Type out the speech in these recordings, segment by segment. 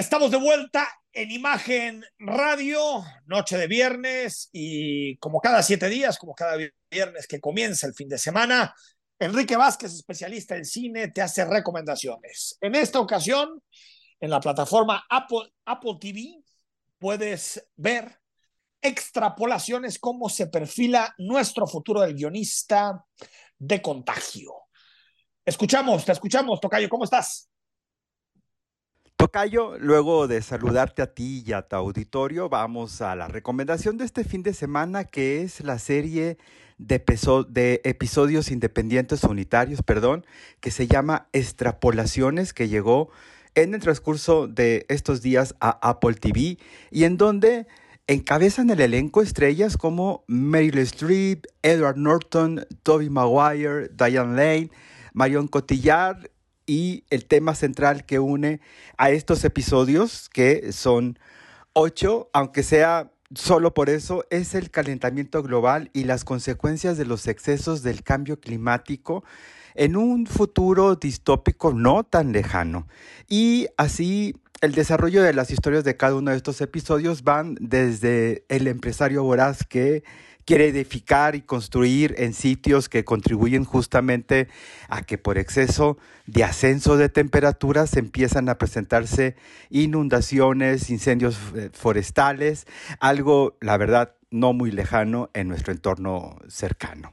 Estamos de vuelta en Imagen Radio, noche de viernes y como cada siete días, como cada viernes que comienza el fin de semana, Enrique Vázquez, especialista en cine, te hace recomendaciones. En esta ocasión, en la plataforma Apple, Apple TV, puedes ver extrapolaciones, cómo se perfila nuestro futuro del guionista de contagio. Escuchamos, te escuchamos, Tocayo, ¿cómo estás? Tocayo, luego de saludarte a ti y a tu auditorio, vamos a la recomendación de este fin de semana, que es la serie de, de episodios independientes unitarios, perdón, que se llama Extrapolaciones, que llegó en el transcurso de estos días a Apple TV y en donde encabezan el elenco estrellas como Meryl Streep, Edward Norton, Toby Maguire, Diane Lane, Marion Cotillard y el tema central que une a estos episodios, que son ocho, aunque sea solo por eso, es el calentamiento global y las consecuencias de los excesos del cambio climático en un futuro distópico no tan lejano. Y así el desarrollo de las historias de cada uno de estos episodios van desde el empresario voraz que quiere edificar y construir en sitios que contribuyen justamente a que por exceso de ascenso de temperaturas empiezan a presentarse inundaciones, incendios eh, forestales, algo, la verdad, no muy lejano en nuestro entorno cercano.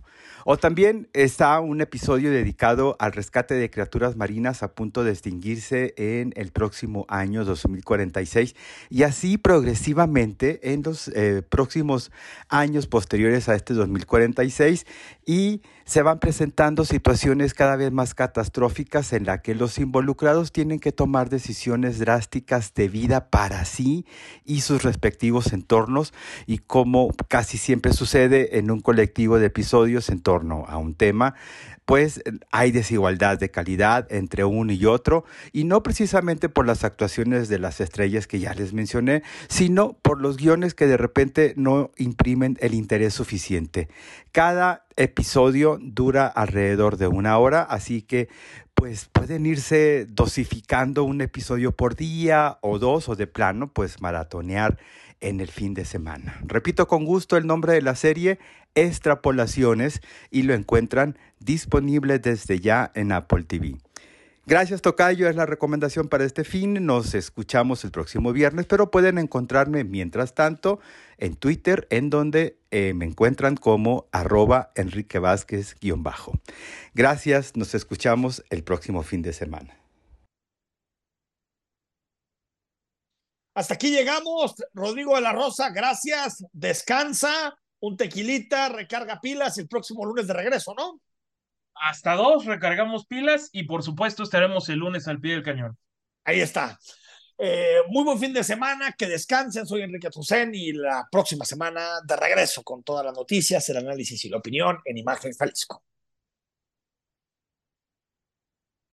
O también está un episodio dedicado al rescate de criaturas marinas a punto de extinguirse en el próximo año 2046 y así progresivamente en los eh, próximos años posteriores a este 2046 y se van presentando situaciones cada vez más catastróficas en las que los involucrados tienen que tomar decisiones drásticas de vida para sí y sus respectivos entornos y casi siempre sucede en un colectivo de episodios en torno a un tema, pues hay desigualdad de calidad entre uno y otro, y no precisamente por las actuaciones de las estrellas que ya les mencioné, sino por los guiones que de repente no imprimen el interés suficiente. Cada episodio dura alrededor de una hora, así que pues pueden irse dosificando un episodio por día o dos o de plano pues maratonear en el fin de semana. Repito con gusto el nombre de la serie, Extrapolaciones, y lo encuentran disponible desde ya en Apple TV. Gracias Tocayo, es la recomendación para este fin. Nos escuchamos el próximo viernes, pero pueden encontrarme mientras tanto en Twitter, en donde eh, me encuentran como arroba Enrique Vázquez-bajo. Gracias, nos escuchamos el próximo fin de semana. Hasta aquí llegamos. Rodrigo de la Rosa, gracias. Descansa, un tequilita, recarga pilas el próximo lunes de regreso, ¿no? Hasta dos, recargamos pilas y por supuesto estaremos el lunes al pie del cañón. Ahí está. Eh, muy buen fin de semana, que descansen. Soy Enrique Azucén y la próxima semana de regreso con todas las noticias, el análisis y la opinión en Imagen Jalisco.